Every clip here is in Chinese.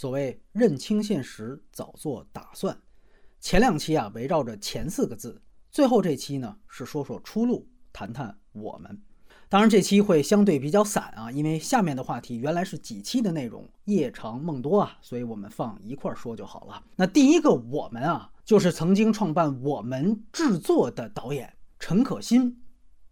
所谓认清现实，早做打算。前两期啊围绕着前四个字，最后这期呢是说说出路，谈谈我们。当然这期会相对比较散啊，因为下面的话题原来是几期的内容，夜长梦多啊，所以我们放一块儿说就好了。那第一个我们啊，就是曾经创办我们制作的导演陈可辛，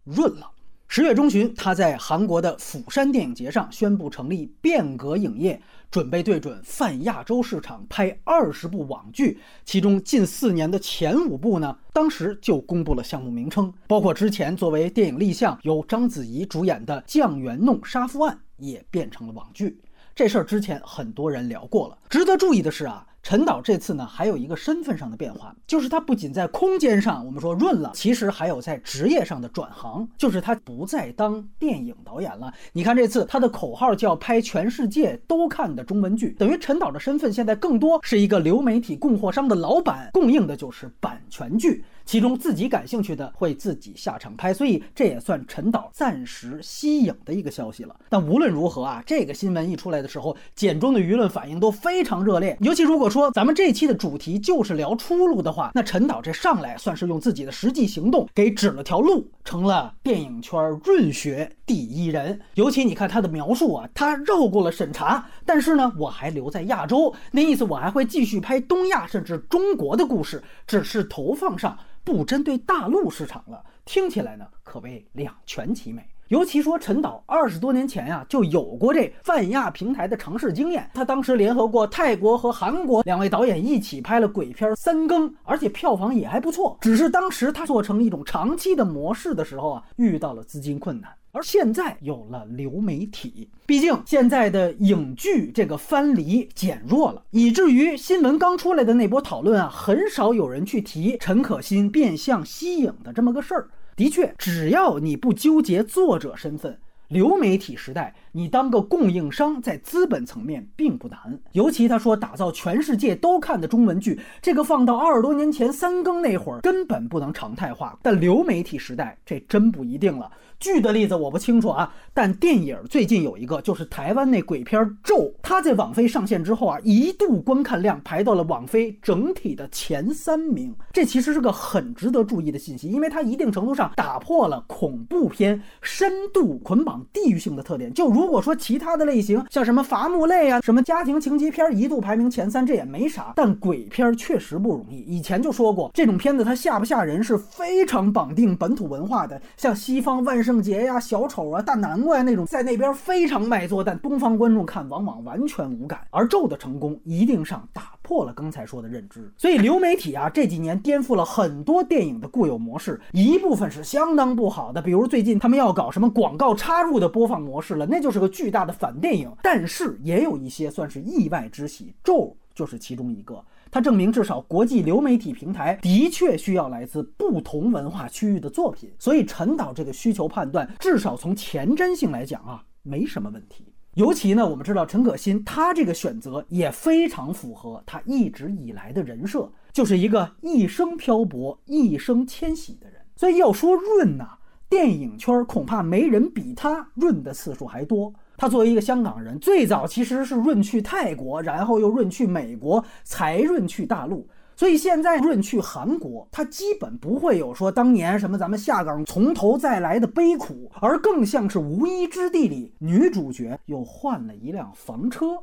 润了。十月中旬，他在韩国的釜山电影节上宣布成立变革影业，准备对准泛亚洲市场拍二十部网剧，其中近四年的前五部呢，当时就公布了项目名称，包括之前作为电影立项由章子怡主演的《酱园弄杀夫案》也变成了网剧。这事儿之前很多人聊过了。值得注意的是啊。陈导这次呢，还有一个身份上的变化，就是他不仅在空间上我们说润了，其实还有在职业上的转行，就是他不再当电影导演了。你看这次他的口号叫拍全世界都看的中文剧，等于陈导的身份现在更多是一个流媒体供货商的老板，供应的就是版权剧。其中自己感兴趣的会自己下场拍，所以这也算陈导暂时息影的一个消息了。但无论如何啊，这个新闻一出来的时候，简中的舆论反应都非常热烈。尤其如果说咱们这期的主题就是聊出路的话，那陈导这上来算是用自己的实际行动给指了条路，成了电影圈润学第一人。尤其你看他的描述啊，他绕过了审查，但是呢，我还留在亚洲，那意思我还会继续拍东亚甚至中国的故事，只是投放上。不针对大陆市场了，听起来呢可谓两全其美。尤其说陈导二十多年前呀就有过这泛亚平台的尝试经验，他当时联合过泰国和韩国两位导演一起拍了鬼片《三更》，而且票房也还不错。只是当时他做成一种长期的模式的时候啊，遇到了资金困难。而现在有了流媒体，毕竟现在的影剧这个藩篱减弱了，以至于新闻刚出来的那波讨论啊，很少有人去提陈可辛变相吸影的这么个事儿。的确，只要你不纠结作者身份。流媒体时代，你当个供应商，在资本层面并不难。尤其他说打造全世界都看的中文剧，这个放到二十多年前三更那会儿，根本不能常态化。但流媒体时代，这真不一定了。剧的例子我不清楚啊，但电影最近有一个，就是台湾那鬼片《咒》，它在网飞上线之后啊，一度观看量排到了网飞整体的前三名。这其实是个很值得注意的信息，因为它一定程度上打破了恐怖片深度捆绑。地域性的特点，就如果说其他的类型，像什么伐木类啊，什么家庭情节片，一度排名前三，这也没啥。但鬼片确实不容易。以前就说过，这种片子它吓不吓人是非常绑定本土文化的。像西方万圣节呀、小丑啊、大南瓜呀那种，在那边非常卖座，但东方观众看往往完全无感。而咒的成功，一定上打破了刚才说的认知。所以流媒体啊，这几年颠覆了很多电影的固有模式，一部分是相当不好的。比如最近他们要搞什么广告插入。的播放模式了，那就是个巨大的反电影。但是也有一些算是意外之喜，咒就是其中一个。它证明至少国际流媒体平台的确需要来自不同文化区域的作品。所以陈导这个需求判断，至少从前瞻性来讲啊，没什么问题。尤其呢，我们知道陈可辛他这个选择也非常符合他一直以来的人设，就是一个一生漂泊、一生迁徙的人。所以要说润呐。电影圈恐怕没人比他润的次数还多。他作为一个香港人，最早其实是润去泰国，然后又润去美国，才润去大陆。所以现在润去韩国，他基本不会有说当年什么咱们下岗从头再来的悲苦，而更像是无依之地里女主角又换了一辆房车。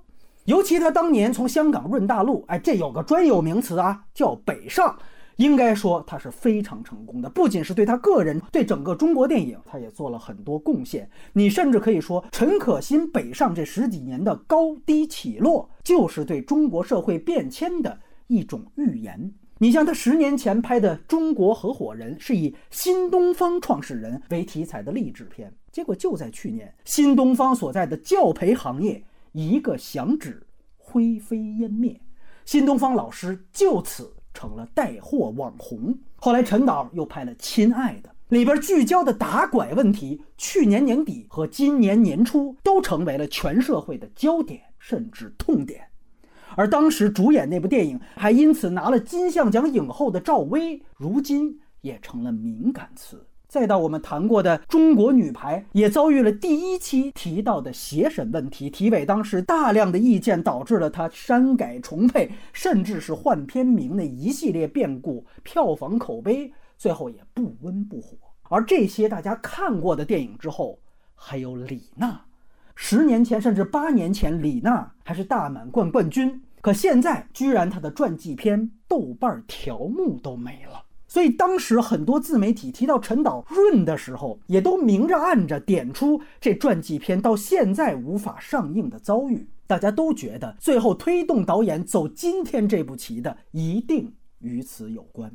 尤其他当年从香港润大陆，哎，这有个专有名词啊，叫北上。应该说他是非常成功的，不仅是对他个人，对整个中国电影，他也做了很多贡献。你甚至可以说，陈可辛北上这十几年的高低起落，就是对中国社会变迁的一种预言。你像他十年前拍的《中国合伙人》，是以新东方创始人为题材的励志片，结果就在去年，新东方所在的教培行业一个响指，灰飞烟灭，新东方老师就此。成了带货网红。后来陈导又拍了《亲爱的》，里边聚焦的打拐问题，去年年底和今年年初都成为了全社会的焦点，甚至痛点。而当时主演那部电影，还因此拿了金像奖影后的赵薇，如今也成了敏感词。再到我们谈过的中国女排，也遭遇了第一期提到的协审问题，体委当时大量的意见导致了她删改重配，甚至是换片名的一系列变故，票房口碑最后也不温不火。而这些大家看过的电影之后，还有李娜，十年前甚至八年前，李娜还是大满贯冠军，可现在居然她的传记片豆瓣条目都没了。所以当时很多自媒体提到陈导润的时候，也都明着暗着点出这传记片到现在无法上映的遭遇。大家都觉得最后推动导演走今天这步棋的一定与此有关。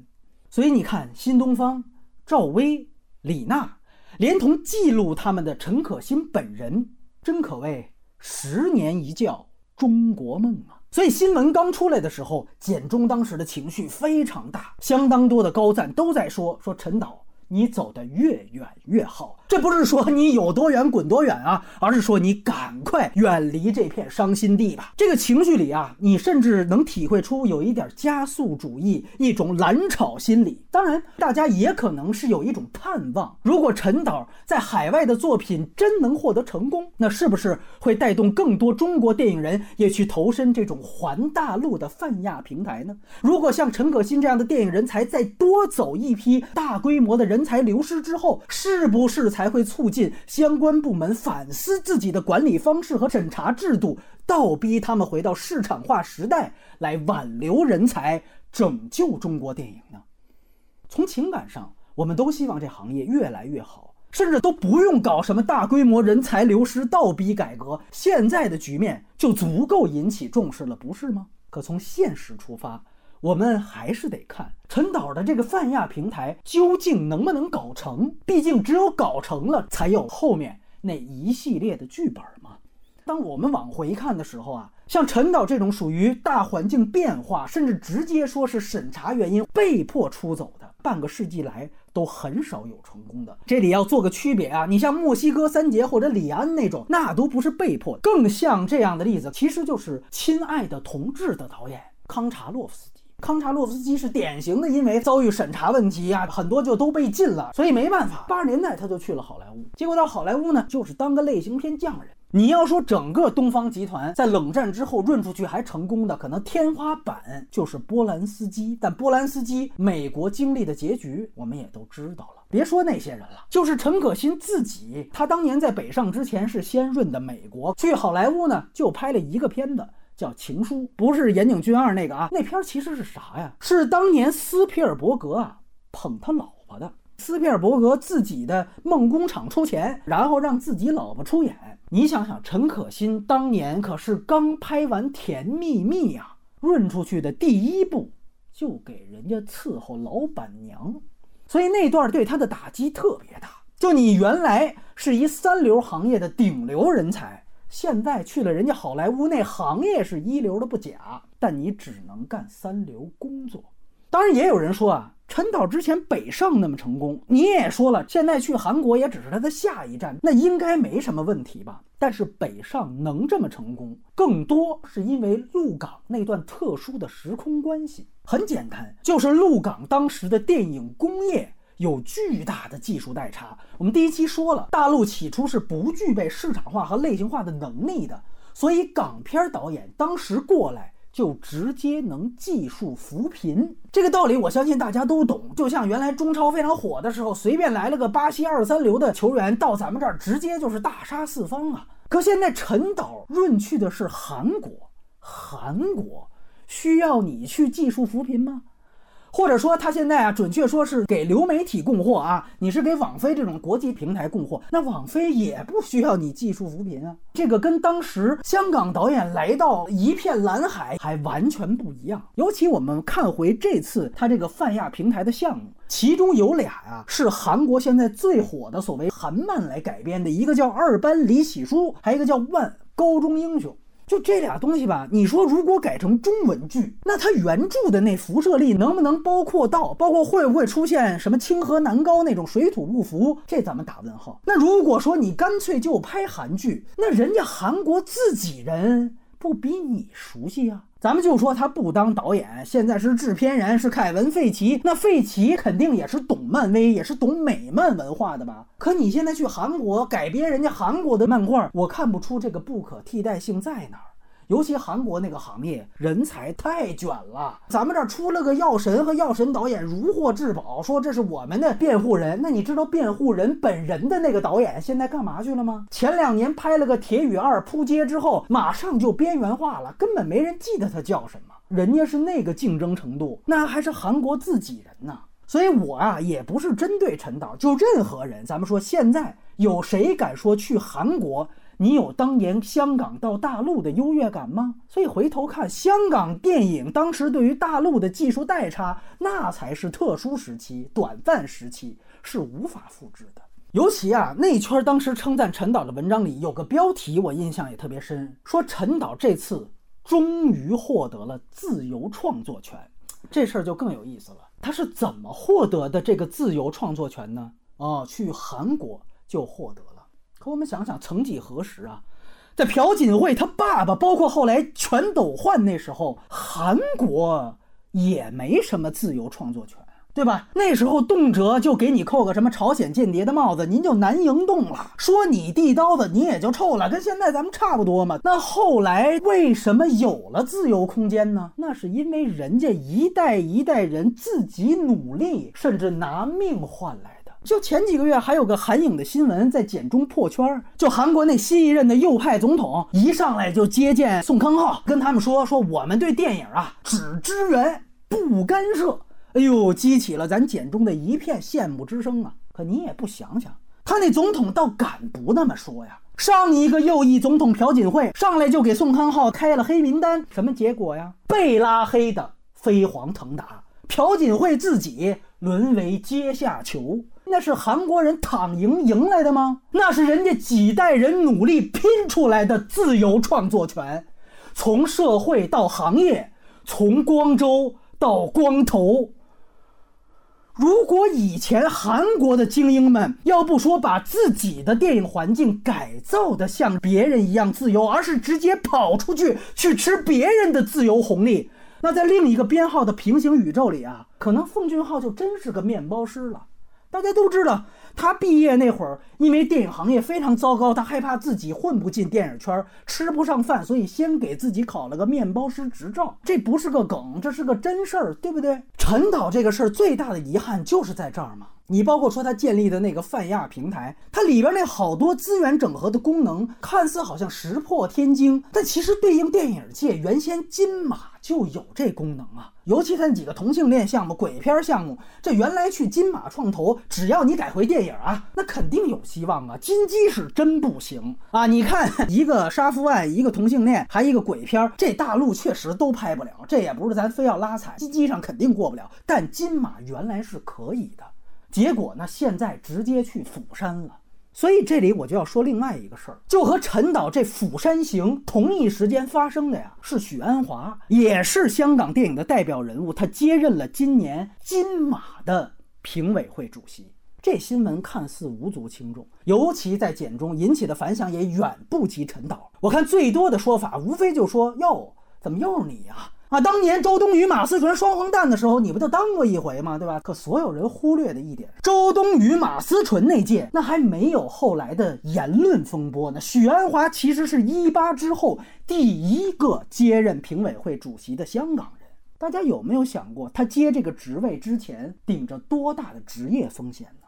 所以你看，新东方、赵薇、李娜，连同记录他们的陈可辛本人，真可谓十年一觉中国梦啊！所以新闻刚出来的时候，简中当时的情绪非常大，相当多的高赞都在说说陈导，你走得越远越好。这不是说你有多远滚多远啊，而是说你赶快远离这片伤心地吧。这个情绪里啊，你甚至能体会出有一点加速主义，一种蓝草心理。当然，大家也可能是有一种盼望：如果陈导在海外的作品真能获得成功，那是不是会带动更多中国电影人也去投身这种环大陆的泛亚平台呢？如果像陈可辛这样的电影人才再多走一批大规模的人才流失之后，是不是才？才会促进相关部门反思自己的管理方式和审查制度，倒逼他们回到市场化时代来挽留人才，拯救中国电影呢？从情感上，我们都希望这行业越来越好，甚至都不用搞什么大规模人才流失、倒逼改革，现在的局面就足够引起重视了，不是吗？可从现实出发。我们还是得看陈导的这个泛亚平台究竟能不能搞成，毕竟只有搞成了，才有后面那一系列的剧本嘛。当我们往回看的时候啊，像陈导这种属于大环境变化，甚至直接说是审查原因被迫出走的，半个世纪来都很少有成功的。这里要做个区别啊，你像墨西哥三杰或者李安那种，那都不是被迫，更像这样的例子，其实就是《亲爱的同志》的导演康查洛夫斯基。康查洛夫斯基是典型的，因为遭遇审查问题啊，很多就都被禁了，所以没办法。八十年代他就去了好莱坞，结果到好莱坞呢，就是当个类型片匠人。你要说整个东方集团在冷战之后润出去还成功的，可能天花板就是波兰斯基。但波兰斯基美国经历的结局，我们也都知道了。别说那些人了，就是陈可辛自己，他当年在北上之前是先润的美国，去好莱坞呢就拍了一个片子。叫情书，不是岩井俊二那个啊，那片其实是啥呀？是当年斯皮尔伯格啊捧他老婆的，斯皮尔伯格自己的梦工厂出钱，然后让自己老婆出演。你想想，陈可辛当年可是刚拍完《甜蜜蜜》呀，润出去的第一部就给人家伺候老板娘，所以那段对他的打击特别大。就你原来是一三流行业的顶流人才。现在去了人家好莱坞，那行业是一流的不假，但你只能干三流工作。当然，也有人说啊，陈导之前北上那么成功，你也说了，现在去韩国也只是他的下一站，那应该没什么问题吧？但是北上能这么成功，更多是因为鹿港那段特殊的时空关系。很简单，就是鹿港当时的电影工业。有巨大的技术代差。我们第一期说了，大陆起初是不具备市场化和类型化的能力的，所以港片导演当时过来就直接能技术扶贫。这个道理我相信大家都懂。就像原来中超非常火的时候，随便来了个巴西二三流的球员到咱们这儿，直接就是大杀四方啊。可现在陈导润去的是韩国，韩国需要你去技术扶贫吗？或者说他现在啊，准确说是给流媒体供货啊，你是给网飞这种国际平台供货，那网飞也不需要你技术扶贫啊。这个跟当时香港导演来到一片蓝海还完全不一样。尤其我们看回这次他这个泛亚平台的项目，其中有俩呀是韩国现在最火的所谓韩漫来改编的，一个叫《二班李喜书》，还有一个叫《万高中英雄》。就这俩东西吧，你说如果改成中文剧，那它原著的那辐射力能不能包括到，包括会不会出现什么清河南高那种水土不服？这咱们打问号。那如果说你干脆就拍韩剧，那人家韩国自己人不比你熟悉呀？咱们就说他不当导演，现在是制片人，是凯文·费奇。那费奇肯定也是懂漫威，也是懂美漫文化的吧？可你现在去韩国改编人家韩国的漫画，我看不出这个不可替代性在哪儿。尤其韩国那个行业人才太卷了，咱们这儿出了个药神和药神导演如获至宝，说这是我们的辩护人。那你知道辩护人本人的那个导演现在干嘛去了吗？前两年拍了个《铁雨二》扑街之后，马上就边缘化了，根本没人记得他叫什么。人家是那个竞争程度，那还是韩国自己人呢。所以我啊，也不是针对陈导，就任何人，咱们说现在有谁敢说去韩国？你有当年香港到大陆的优越感吗？所以回头看香港电影，当时对于大陆的技术代差，那才是特殊时期、短暂时期，是无法复制的。尤其啊，那圈当时称赞陈导的文章里有个标题，我印象也特别深，说陈导这次终于获得了自由创作权。这事儿就更有意思了，他是怎么获得的这个自由创作权呢？哦，去韩国就获得了。可我们想想，曾几何时啊，在朴槿惠他爸爸，包括后来全斗焕那时候，韩国也没什么自由创作权，对吧？那时候动辄就给你扣个什么朝鲜间谍的帽子，您就难赢动了。说你递刀子，你也就臭了，跟现在咱们差不多嘛。那后来为什么有了自由空间呢？那是因为人家一代一代人自己努力，甚至拿命换来。就前几个月还有个韩影的新闻在简中破圈儿，就韩国那新一任的右派总统一上来就接见宋康昊，跟他们说说我们对电影啊只支援不干涉，哎呦，激起了咱简中的一片羡慕之声啊！可你也不想想，他那总统倒敢不那么说呀？上一个右翼总统朴槿惠上来就给宋康昊开了黑名单，什么结果呀？被拉黑的飞黄腾达，朴槿惠自己沦为阶下囚。那是韩国人躺赢赢来的吗？那是人家几代人努力拼出来的自由创作权，从社会到行业，从光州到光头。如果以前韩国的精英们要不说把自己的电影环境改造的像别人一样自由，而是直接跑出去去吃别人的自由红利，那在另一个编号的平行宇宙里啊，可能奉俊昊就真是个面包师了。大家都知道，他毕业那会儿，因为电影行业非常糟糕，他害怕自己混不进电影圈，吃不上饭，所以先给自己考了个面包师执照。这不是个梗，这是个真事儿，对不对？陈导这个事儿最大的遗憾就是在这儿嘛。你包括说他建立的那个泛亚平台，它里边那好多资源整合的功能，看似好像石破天惊，但其实对应电影界原先金马就有这功能啊。尤其他那几个同性恋项目、鬼片项目，这原来去金马创投，只要你改回电影啊，那肯定有希望啊。金鸡是真不行啊！你看一个杀夫案，一个同性恋，还一个鬼片，这大陆确实都拍不了。这也不是咱非要拉踩，金鸡上肯定过不了。但金马原来是可以的。结果呢？现在直接去釜山了，所以这里我就要说另外一个事儿，就和陈导这釜山行同一时间发生的呀，是许鞍华，也是香港电影的代表人物，他接任了今年金马的评委会主席。这新闻看似无足轻重，尤其在简中引起的反响也远不及陈导。我看最多的说法，无非就说：“哟，怎么又是你呀？”，啊当年周冬雨、马思纯双黄蛋的时候，你不就当过一回吗？对吧？可所有人忽略的一点，周冬雨、马思纯那届，那还没有后来的言论风波呢。许鞍华其实是一八之后第一个接任评委会主席的香港人。大家有没有想过，他接这个职位之前顶着多大的职业风险呢？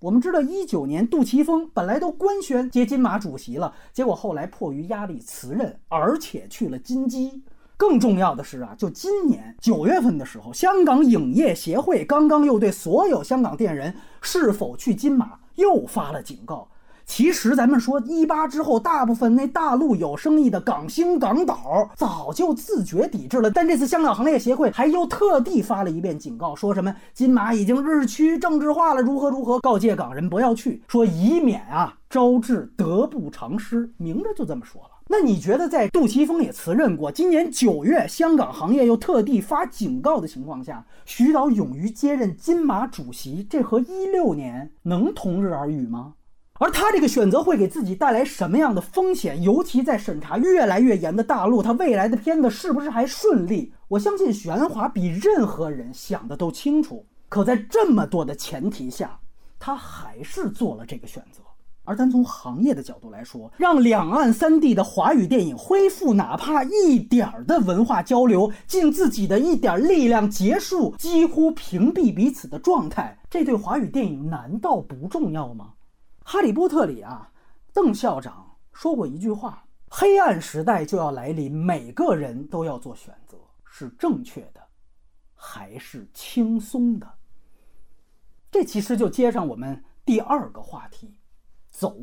我们知道，一九年杜琪峰本来都官宣接金马主席了，结果后来迫于压力辞任，而且去了金鸡。更重要的是啊，就今年九月份的时候，香港影业协会刚刚又对所有香港电影人是否去金马又发了警告。其实咱们说一八之后，大部分那大陆有生意的港星港导早就自觉抵制了，但这次香港行业协会还又特地发了一遍警告，说什么金马已经日趋政治化了，如何如何，告诫港人不要去，说以免啊招致得不偿失，明着就这么说了。那你觉得，在杜琪峰也辞任过，今年九月香港行业又特地发警告的情况下，徐导勇于接任金马主席，这和一六年能同日而语吗？而他这个选择会给自己带来什么样的风险？尤其在审查越来越严的大陆，他未来的片子是不是还顺利？我相信许鞍华比任何人想的都清楚。可在这么多的前提下，他还是做了这个选择。而咱从行业的角度来说，让两岸三地的华语电影恢复哪怕一点儿的文化交流，尽自己的一点力量，结束几乎屏蔽彼此的状态，这对华语电影难道不重要吗？《哈利波特》里啊，邓校长说过一句话：“黑暗时代就要来临，每个人都要做选择，是正确的，还是轻松的？”这其实就接上我们第二个话题。走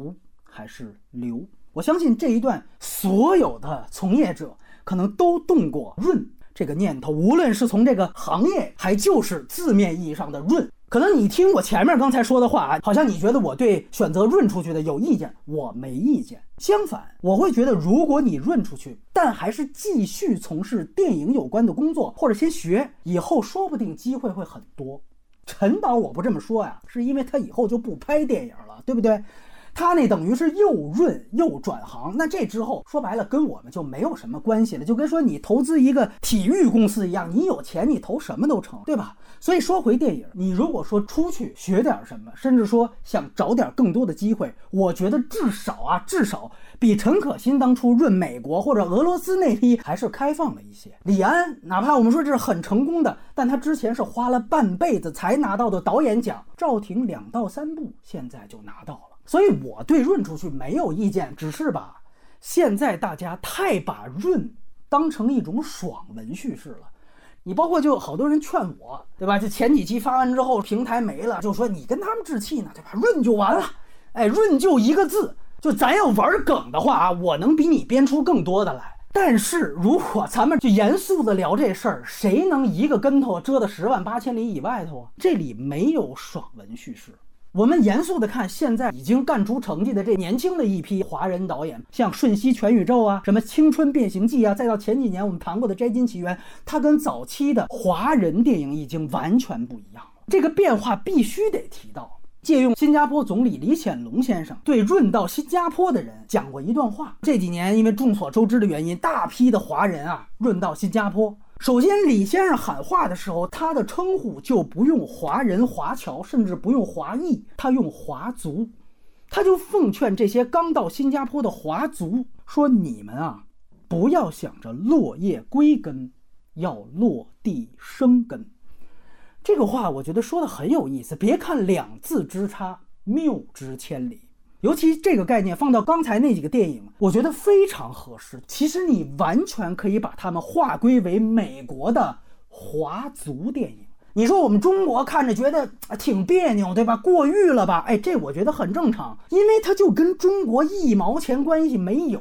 还是留？我相信这一段所有的从业者可能都动过润这个念头，无论是从这个行业，还就是字面意义上的润。可能你听我前面刚才说的话啊，好像你觉得我对选择润出去的有意见，我没意见。相反，我会觉得如果你润出去，但还是继续从事电影有关的工作，或者先学，以后说不定机会会很多。陈导我不这么说呀，是因为他以后就不拍电影了，对不对？他那等于是又润又转行，那这之后说白了跟我们就没有什么关系了，就跟说你投资一个体育公司一样，你有钱你投什么都成，对吧？所以说回电影，你如果说出去学点什么，甚至说想找点更多的机会，我觉得至少啊，至少比陈可辛当初润美国或者俄罗斯那批还是开放了一些。李安哪怕我们说这是很成功的，但他之前是花了半辈子才拿到的导演奖，赵婷两到三部现在就拿到了。所以我对润出去没有意见，只是吧，现在大家太把润当成一种爽文叙事了。你包括就好多人劝我，对吧？就前几期发完之后，平台没了，就说你跟他们置气呢，对吧？润就完了，哎，润就一个字，就咱要玩梗的话啊，我能比你编出更多的来。但是如果咱们就严肃的聊这事儿，谁能一个跟头遮得十万八千里以外头啊？这里没有爽文叙事。我们严肃的看，现在已经干出成绩的这年轻的一批华人导演，像《瞬息全宇宙》啊，什么《青春变形记》啊，再到前几年我们谈过的《摘金奇缘》，它跟早期的华人电影已经完全不一样了。这个变化必须得提到。借用新加坡总理李显龙先生对润到新加坡的人讲过一段话：这几年因为众所周知的原因，大批的华人啊润到新加坡。首先，李先生喊话的时候，他的称呼就不用华人、华侨，甚至不用华裔，他用华族。他就奉劝这些刚到新加坡的华族说：“你们啊，不要想着落叶归根，要落地生根。”这个话我觉得说的很有意思。别看两字之差，谬之千里。尤其这个概念放到刚才那几个电影，我觉得非常合适。其实你完全可以把它们划归为美国的华族电影。你说我们中国看着觉得挺别扭，对吧？过誉了吧？哎，这我觉得很正常，因为它就跟中国一毛钱关系没有。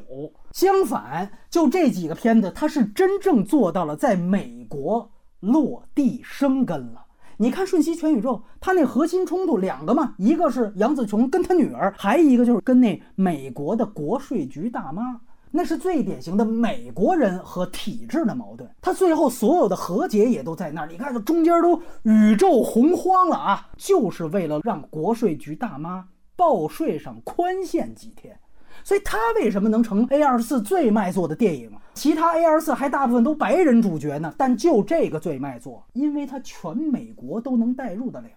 相反，就这几个片子，它是真正做到了在美国落地生根了。你看《瞬息全宇宙》，它那核心冲突两个嘛，一个是杨紫琼跟她女儿，还一个就是跟那美国的国税局大妈，那是最典型的美国人和体制的矛盾。他最后所有的和解也都在那儿，你看这中间都宇宙洪荒了啊，就是为了让国税局大妈报税上宽限几天。所以他为什么能成 A 二四最卖座的电影？其他 A 二四还大部分都白人主角呢，但就这个最卖座，因为他全美国都能代入得了，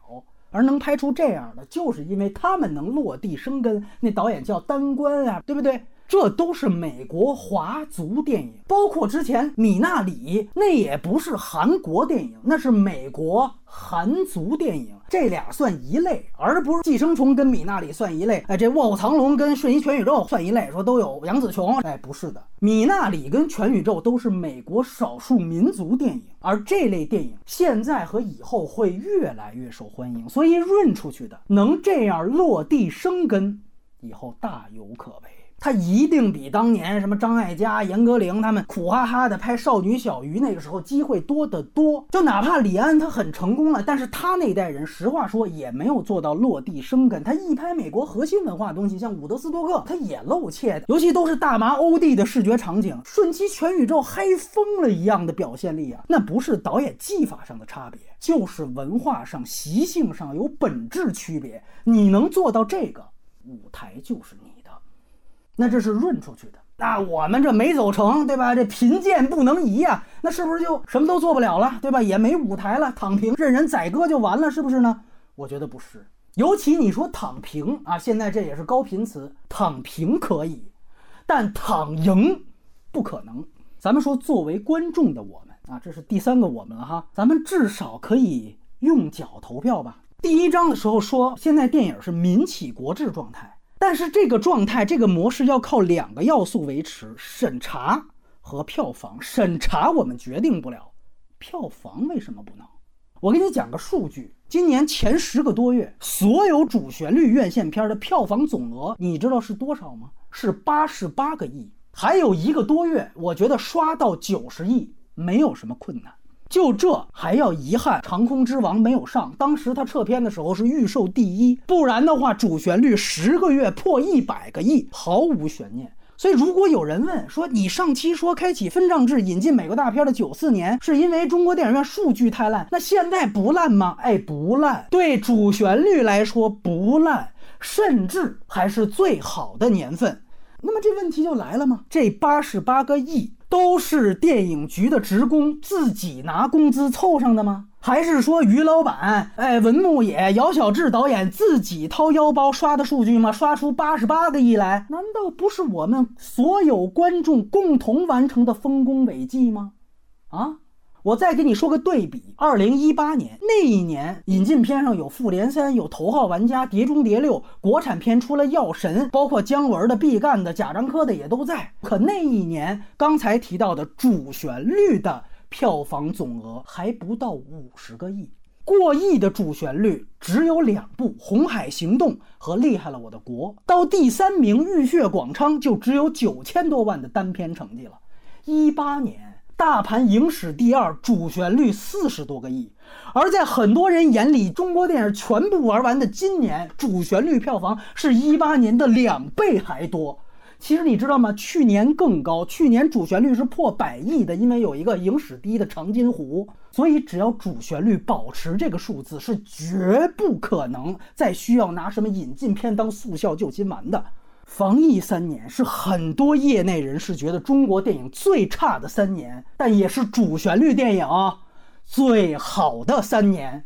而能拍出这样的，就是因为他们能落地生根。那导演叫丹关啊，对不对？这都是美国华族电影，包括之前米纳里，那也不是韩国电影，那是美国韩族电影，这俩算一类，而不是寄生虫跟米纳里算一类。哎，这卧虎藏龙跟瞬息全宇宙算一类，说都有杨紫琼。哎，不是的，米纳里跟全宇宙都是美国少数民族电影，而这类电影现在和以后会越来越受欢迎，所以润出去的能这样落地生根，以后大有可为。他一定比当年什么张艾嘉、严歌苓他们苦哈哈的拍《少女小鱼》那个时候机会多得多。就哪怕李安他很成功了，但是他那代人实话说也没有做到落地生根。他一拍美国核心文化东西，像伍德斯托克，他也露怯的，尤其都是大麻欧弟的视觉场景，瞬息全宇宙嗨疯了一样的表现力啊！那不是导演技法上的差别，就是文化上、习性上有本质区别。你能做到这个？舞台就是你。那这是润出去的。那我们这没走成，对吧？这贫贱不能移呀，那是不是就什么都做不了了，对吧？也没舞台了，躺平任人宰割就完了，是不是呢？我觉得不是。尤其你说躺平啊，现在这也是高频词，躺平可以，但躺赢不可能。咱们说，作为观众的我们啊，这是第三个我们了哈，咱们至少可以用脚投票吧。第一章的时候说，现在电影是民企国治状态。但是这个状态，这个模式要靠两个要素维持：审查和票房。审查我们决定不了，票房为什么不能？我给你讲个数据：今年前十个多月，所有主旋律院线片的票房总额，你知道是多少吗？是八十八个亿。还有一个多月，我觉得刷到九十亿没有什么困难。就这还要遗憾，《长空之王》没有上。当时他撤片的时候是预售第一，不然的话，主旋律十个月破一百个亿，毫无悬念。所以，如果有人问说，你上期说开启分账制引进美国大片的九四年是因为中国电影院数据太烂，那现在不烂吗？哎，不烂。对主旋律来说不烂，甚至还是最好的年份。那么这问题就来了吗？这八十八个亿。都是电影局的职工自己拿工资凑上的吗？还是说于老板、哎文牧野、姚晓志导演自己掏腰包刷的数据吗？刷出八十八个亿来，难道不是我们所有观众共同完成的丰功伟绩吗？啊？我再给你说个对比，二零一八年那一年引进片上有《复联三》，有《头号玩家》，《碟中谍六》，国产片出了《药神》，包括姜文的、毕赣的、贾樟柯的也都在。可那一年刚才提到的主旋律的票房总额还不到五十个亿，过亿的主旋律只有两部，《红海行动》和《厉害了我的国》，到第三名《浴血广昌》就只有九千多万的单片成绩了。一八年。大盘影史第二，主旋律四十多个亿，而在很多人眼里，中国电影全部玩完的今年，主旋律票房是一八年的两倍还多。其实你知道吗？去年更高，去年主旋律是破百亿的，因为有一个影史第一的《长津湖》，所以只要主旋律保持这个数字，是绝不可能再需要拿什么引进片当速效救心丸的。防疫三年是很多业内人士觉得中国电影最差的三年，但也是主旋律电影最好的三年。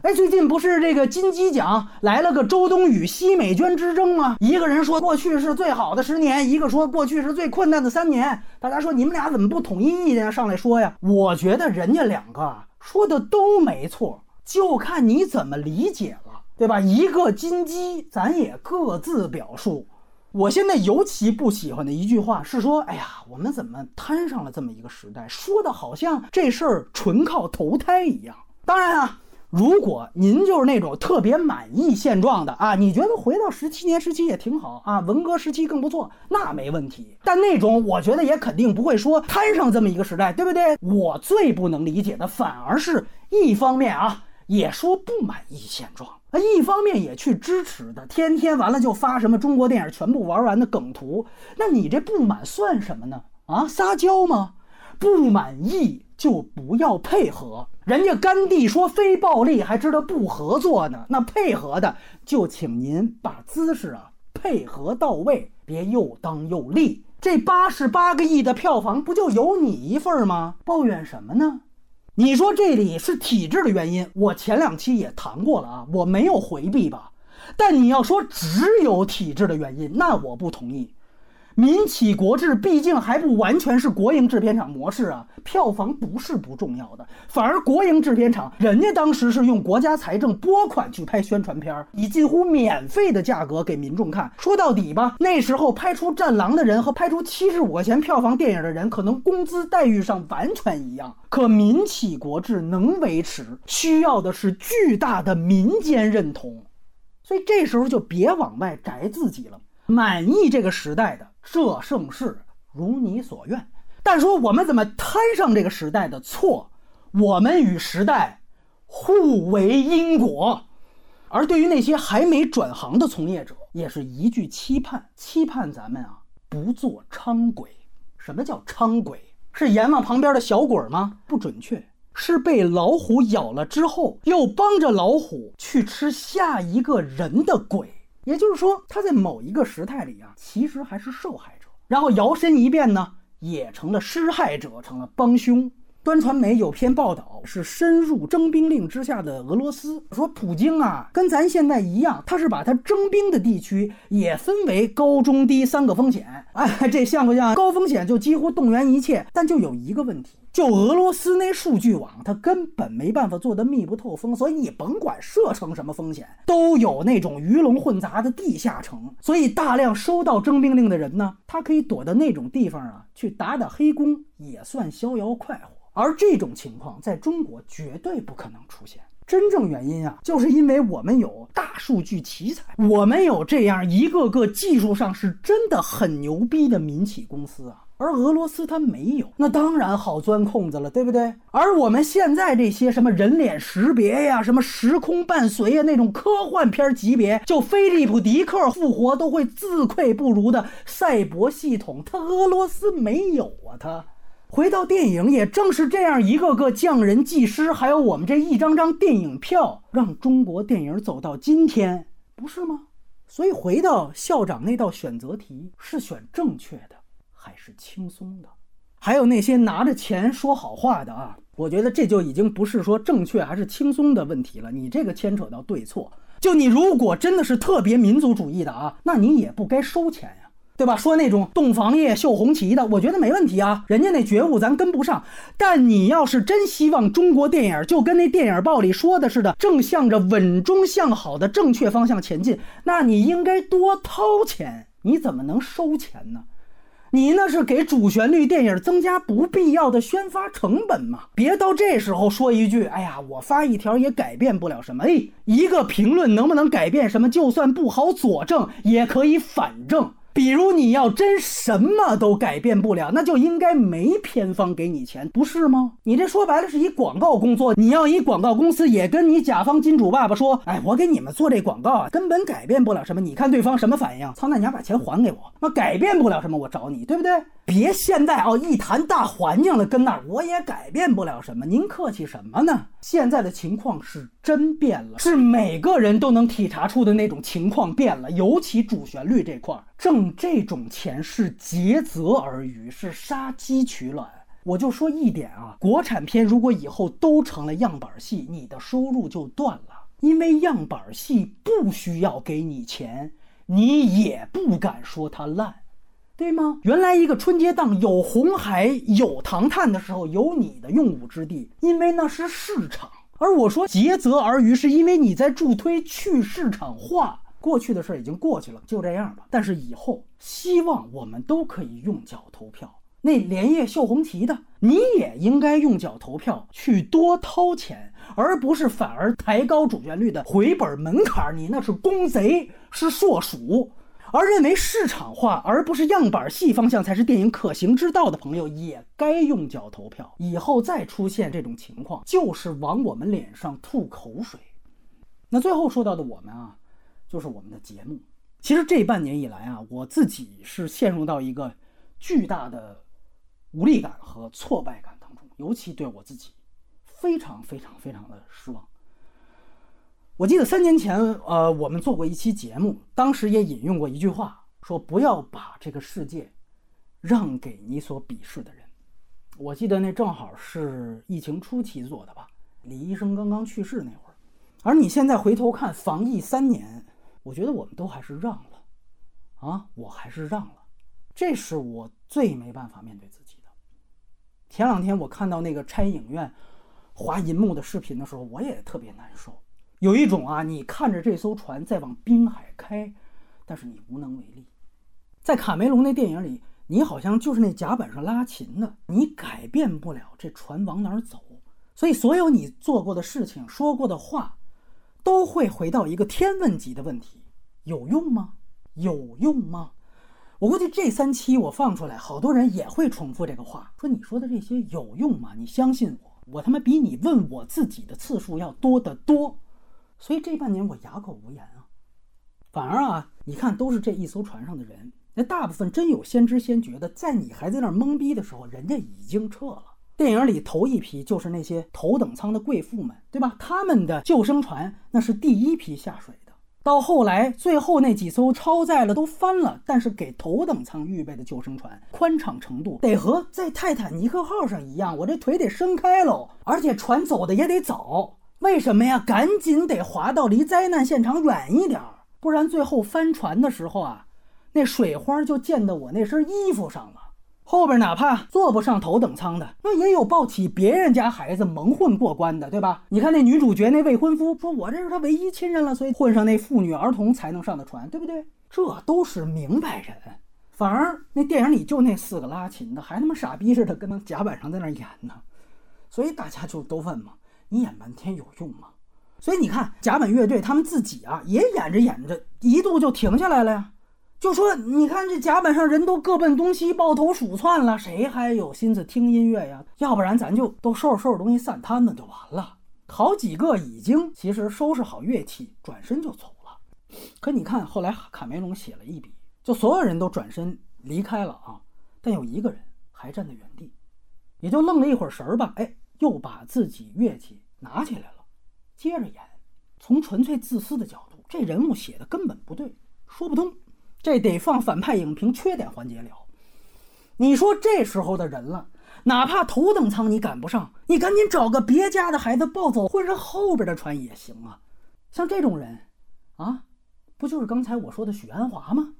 哎，最近不是这个金鸡奖来了个周冬雨奚美娟之争吗？一个人说过去是最好的十年，一个说过去是最困难的三年。大家说你们俩怎么不统一意见上来说呀？我觉得人家两个说的都没错，就看你怎么理解了，对吧？一个金鸡，咱也各自表述。我现在尤其不喜欢的一句话是说：“哎呀，我们怎么摊上了这么一个时代？说的好像这事儿纯靠投胎一样。”当然啊，如果您就是那种特别满意现状的啊，你觉得回到十七年时期也挺好啊，文革时期更不错，那没问题。但那种我觉得也肯定不会说摊上这么一个时代，对不对？我最不能理解的反而是一方面啊，也说不满意现状。他一方面也去支持的，天天完了就发什么中国电影全部玩完的梗图，那你这不满算什么呢？啊，撒娇吗？不满意就不要配合，人家甘地说非暴力还知道不合作呢，那配合的就请您把姿势啊配合到位，别又当又立。这八十八个亿的票房不就有你一份吗？抱怨什么呢？你说这里是体制的原因，我前两期也谈过了啊，我没有回避吧？但你要说只有体制的原因，那我不同意。民企国制毕竟还不完全是国营制片厂模式啊，票房不是不重要的，反而国营制片厂人家当时是用国家财政拨款去拍宣传片，以近乎免费的价格给民众看。说到底吧，那时候拍出《战狼》的人和拍出七十五块钱票房电影的人，可能工资待遇上完全一样。可民企国制能维持，需要的是巨大的民间认同，所以这时候就别往外宅自己了。满意这个时代的这盛世如你所愿，但说我们怎么摊上这个时代的错，我们与时代互为因果。而对于那些还没转行的从业者，也是一句期盼：期盼咱们啊不做伥鬼。什么叫伥鬼？是阎王旁边的小鬼吗？不准确，是被老虎咬了之后，又帮着老虎去吃下一个人的鬼。也就是说，他在某一个时态里啊，其实还是受害者，然后摇身一变呢，也成了施害者，成了帮凶。端传媒有篇报道，是深入征兵令之下的俄罗斯，说普京啊，跟咱现在一样，他是把他征兵的地区也分为高中低三个风险。哎，这像不像高风险就几乎动员一切？但就有一个问题，就俄罗斯那数据网，它根本没办法做得密不透风，所以你甭管设成什么风险，都有那种鱼龙混杂的地下城。所以大量收到征兵令的人呢，他可以躲到那种地方啊，去打打黑工，也算逍遥快活。而这种情况在中国绝对不可能出现。真正原因啊，就是因为我们有大数据奇才，我们有这样一个个技术上是真的很牛逼的民企公司啊。而俄罗斯它没有，那当然好钻空子了，对不对？而我们现在这些什么人脸识别呀，什么时空伴随呀，那种科幻片级别，就菲利普迪克复活都会自愧不如的赛博系统，它俄罗斯没有啊，它。回到电影，也正是这样一个个匠人技师，还有我们这一张张电影票，让中国电影走到今天，不是吗？所以回到校长那道选择题，是选正确的还是轻松的？还有那些拿着钱说好话的啊，我觉得这就已经不是说正确还是轻松的问题了，你这个牵扯到对错。就你如果真的是特别民族主义的啊，那你也不该收钱呀。对吧？说那种洞房夜绣红旗的，我觉得没问题啊，人家那觉悟咱跟不上。但你要是真希望中国电影就跟那电影报里说的似的，正向着稳中向好的正确方向前进，那你应该多掏钱。你怎么能收钱呢？你那是给主旋律电影增加不必要的宣发成本嘛？别到这时候说一句，哎呀，我发一条也改变不了什么。哎，一个评论能不能改变什么？就算不好佐证，也可以反证。比如你要真什么都改变不了，那就应该没偏方给你钱，不是吗？你这说白了是一广告工作，你要一广告公司也跟你甲方金主爸爸说，哎，我给你们做这广告啊，根本改变不了什么，你看对方什么反应？操，那你把钱还给我，那改变不了什么，我找你，对不对？别现在哦，一谈大环境了，跟那儿我也改变不了什么，您客气什么呢？现在的情况是真变了，是每个人都能体察出的那种情况变了，尤其主旋律这块儿，挣这种钱是竭泽而渔，是杀鸡取卵。我就说一点啊，国产片如果以后都成了样板戏，你的收入就断了，因为样板戏不需要给你钱，你也不敢说它烂。对吗？原来一个春节档有红海有唐探的时候，有你的用武之地，因为那是市场。而我说竭泽而渔，是因为你在助推去市场化。过去的事儿已经过去了，就这样吧。但是以后，希望我们都可以用脚投票。那连夜绣红旗的，你也应该用脚投票，去多掏钱，而不是反而抬高主旋律的回本门槛。你那是公贼，是硕鼠。而认为市场化而不是样板戏方向才是电影可行之道的朋友，也该用脚投票。以后再出现这种情况，就是往我们脸上吐口水。那最后说到的我们啊，就是我们的节目。其实这半年以来啊，我自己是陷入到一个巨大的无力感和挫败感当中，尤其对我自己，非常非常非常的失望。我记得三年前，呃，我们做过一期节目，当时也引用过一句话，说不要把这个世界让给你所鄙视的人。我记得那正好是疫情初期做的吧，李医生刚刚去世那会儿。而你现在回头看，防疫三年，我觉得我们都还是让了，啊，我还是让了，这是我最没办法面对自己的。前两天我看到那个拆影院、划银幕的视频的时候，我也特别难受。有一种啊，你看着这艘船在往滨海开，但是你无能为力。在卡梅隆那电影里，你好像就是那甲板上拉琴的，你改变不了这船往哪儿走。所以，所有你做过的事情、说过的话，都会回到一个天问级的问题：有用吗？有用吗？我估计这三期我放出来，好多人也会重复这个话，说你说的这些有用吗？你相信我，我他妈比你问我自己的次数要多得多。所以这半年我哑口无言啊，反而啊，你看都是这一艘船上的人，那大部分真有先知先觉的，在你还在那儿懵逼的时候，人家已经撤了。电影里头一批就是那些头等舱的贵妇们，对吧？他们的救生船那是第一批下水的。到后来，最后那几艘超载了都翻了，但是给头等舱预备的救生船宽敞程度得和在泰坦尼克号上一样，我这腿得伸开喽，而且船走的也得早。为什么呀？赶紧得滑到离灾难现场远一点，不然最后翻船的时候啊，那水花就溅到我那身衣服上了。后边哪怕坐不上头等舱的，那也有抱起别人家孩子蒙混过关的，对吧？你看那女主角那未婚夫说：“我这是他唯一亲人了，所以混上那妇女儿童才能上的船，对不对？”这都是明白人，反而那电影里就那四个拉琴的，还他妈傻逼似的跟那甲板上在那演呢。所以大家就都问嘛：“你演半天有用吗？”所以你看甲板乐队他们自己啊，也演着演着一度就停下来了呀。就说你看这甲板上人都各奔东西，抱头鼠窜了，谁还有心思听音乐呀？要不然咱就都收拾收拾东西散摊子就完了。好几个已经其实收拾好乐器，转身就走了。可你看后来卡梅隆写了一笔，就所有人都转身离开了啊，但有一个人还站在原地，也就愣了一会儿神儿吧。哎，又把自己乐器拿起来了，接着演。从纯粹自私的角度，这人物写的根本不对，说不通。这得放反派影评缺点环节了。你说这时候的人了，哪怕头等舱你赶不上，你赶紧找个别家的孩子抱走，混上后边的船也行啊。像这种人，啊，不就是刚才我说的许鞍华吗？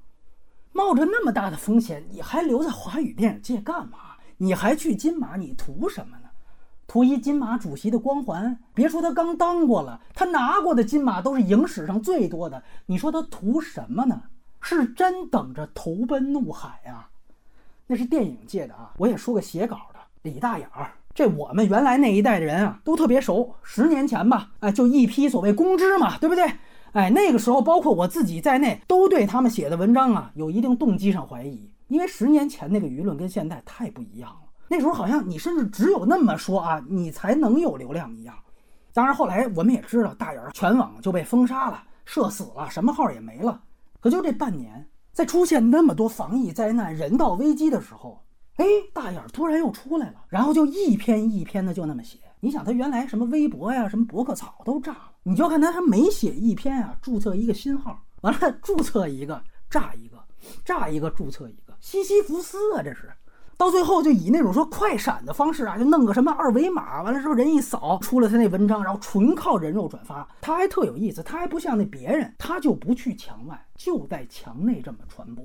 冒着那么大的风险，你还留在华语电影界干嘛？你还去金马，你图什么呢？图一金马主席的光环？别说他刚当过了，他拿过的金马都是影史上最多的。你说他图什么呢？是真等着投奔怒海呀？那是电影界的啊！我也说个写稿的李大眼儿，这我们原来那一代的人啊，都特别熟。十年前吧，哎，就一批所谓公知嘛，对不对？哎，那个时候包括我自己在内，都对他们写的文章啊，有一定动机上怀疑，因为十年前那个舆论跟现在太不一样了。那时候好像你甚至只有那么说啊，你才能有流量一样。当然后来我们也知道，大眼儿全网就被封杀了，社死了，什么号也没了。可就这半年，在出现那么多防疫灾难、人道危机的时候，哎，大眼突然又出来了，然后就一篇一篇的就那么写。你想他原来什么微博呀、什么博客草都炸了，你就看他，他每写一篇啊，注册一个新号，完了注册一个炸一个，炸一个注册一个，西西弗斯啊，这是。到最后就以那种说快闪的方式啊，就弄个什么二维码，完了之后人一扫出了他那文章，然后纯靠人肉转发。他还特有意思，他还不像那别人，他就不去墙外，就在墙内这么传播。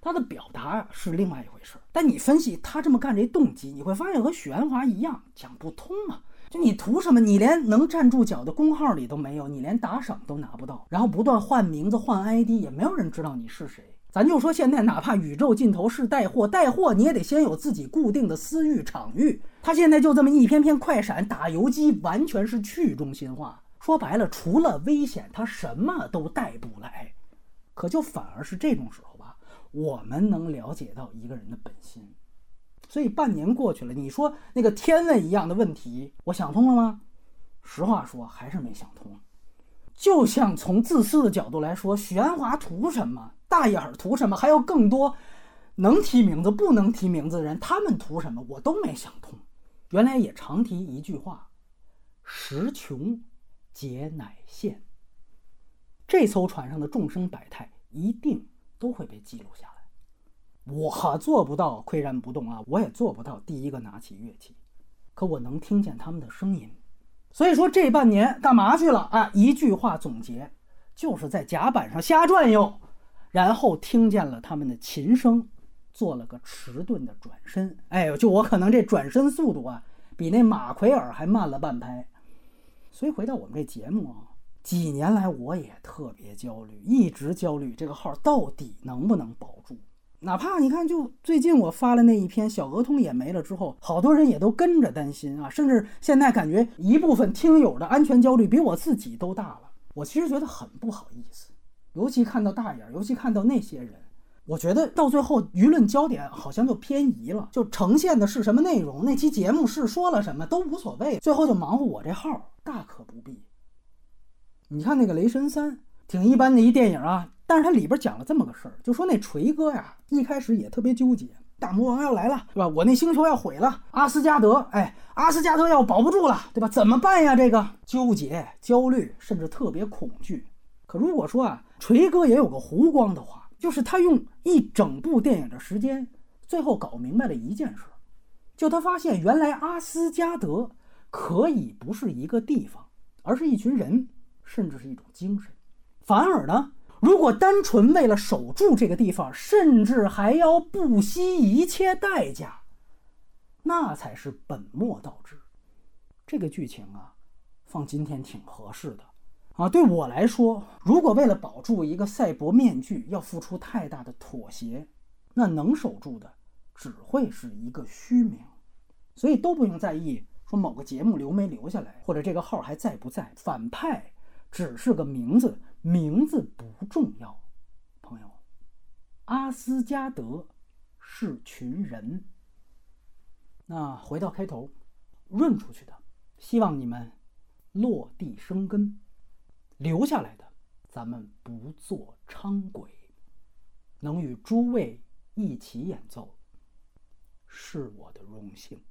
他的表达是另外一回事，但你分析他这么干这动机，你会发现和许鞍华一样讲不通啊。就你图什么？你连能站住脚的公号里都没有，你连打赏都拿不到，然后不断换名字换 ID，也没有人知道你是谁。咱就说现在，哪怕宇宙尽头是带货，带货你也得先有自己固定的私域场域。他现在就这么一篇篇快闪打游击，完全是去中心化。说白了，除了危险，他什么都带不来。可就反而是这种时候吧，我们能了解到一个人的本心。所以半年过去了，你说那个天问一样的问题，我想通了吗？实话说，还是没想通。就像从自私的角度来说，许鞍华图什么？大眼儿图什么？还有更多能提名字不能提名字的人，他们图什么？我都没想通。原来也常提一句话：“时穷节乃现。”这艘船上的众生百态一定都会被记录下来。我做不到岿然不动啊，我也做不到第一个拿起乐器，可我能听见他们的声音。所以说这半年干嘛去了啊？一句话总结，就是在甲板上瞎转悠。然后听见了他们的琴声，做了个迟钝的转身。哎呦，就我可能这转身速度啊，比那马奎尔还慢了半拍。所以回到我们这节目啊，几年来我也特别焦虑，一直焦虑这个号到底能不能保住。哪怕你看，就最近我发了那一篇小额通也没了之后，好多人也都跟着担心啊，甚至现在感觉一部分听友的安全焦虑比我自己都大了。我其实觉得很不好意思。尤其看到大眼，尤其看到那些人，我觉得到最后舆论焦点好像就偏移了，就呈现的是什么内容，那期节目是说了什么都无所谓，最后就忙活我这号，大可不必。你看那个《雷神三》，挺一般的一电影啊，但是它里边讲了这么个事儿，就说那锤哥呀，一开始也特别纠结，大魔王要来了，对吧？我那星球要毁了，阿斯加德，哎，阿斯加德要保不住了，对吧？怎么办呀？这个纠结、焦虑，甚至特别恐惧。可如果说啊，锤哥也有个弧光的话，就是他用一整部电影的时间，最后搞明白了一件事，就他发现原来阿斯加德可以不是一个地方，而是一群人，甚至是一种精神。反而呢，如果单纯为了守住这个地方，甚至还要不惜一切代价，那才是本末倒置。这个剧情啊，放今天挺合适的。啊，对我来说，如果为了保住一个赛博面具要付出太大的妥协，那能守住的只会是一个虚名。所以都不用在意说某个节目留没留下来，或者这个号还在不在。反派只是个名字，名字不重要。朋友，阿斯加德是群人。那回到开头，润出去的，希望你们落地生根。留下来的，咱们不做伥鬼，能与诸位一起演奏，是我的荣幸。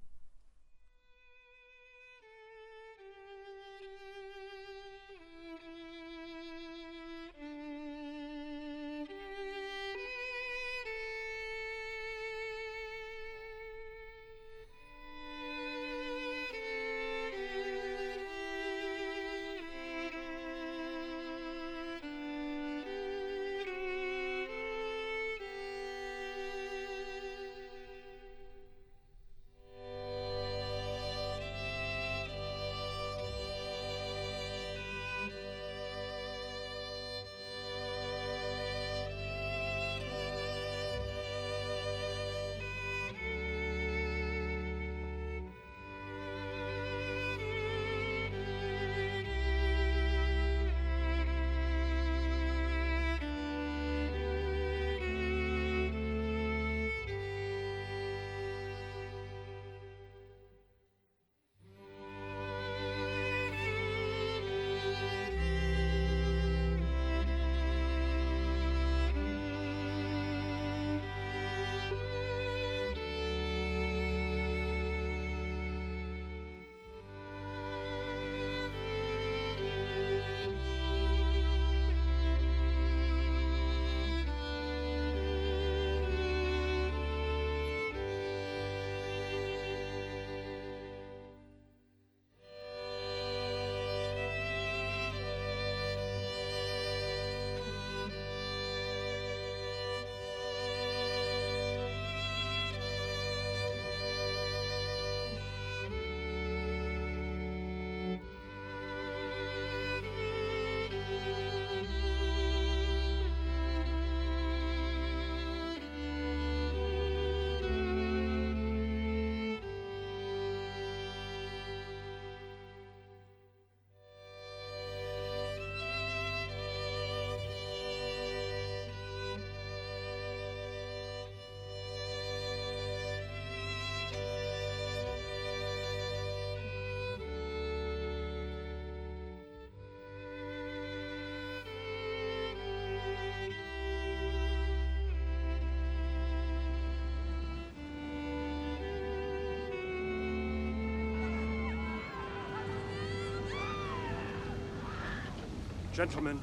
Gentlemen,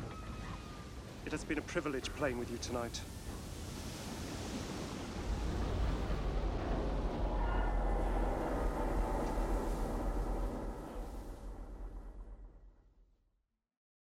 it has been a privilege playing with you tonight.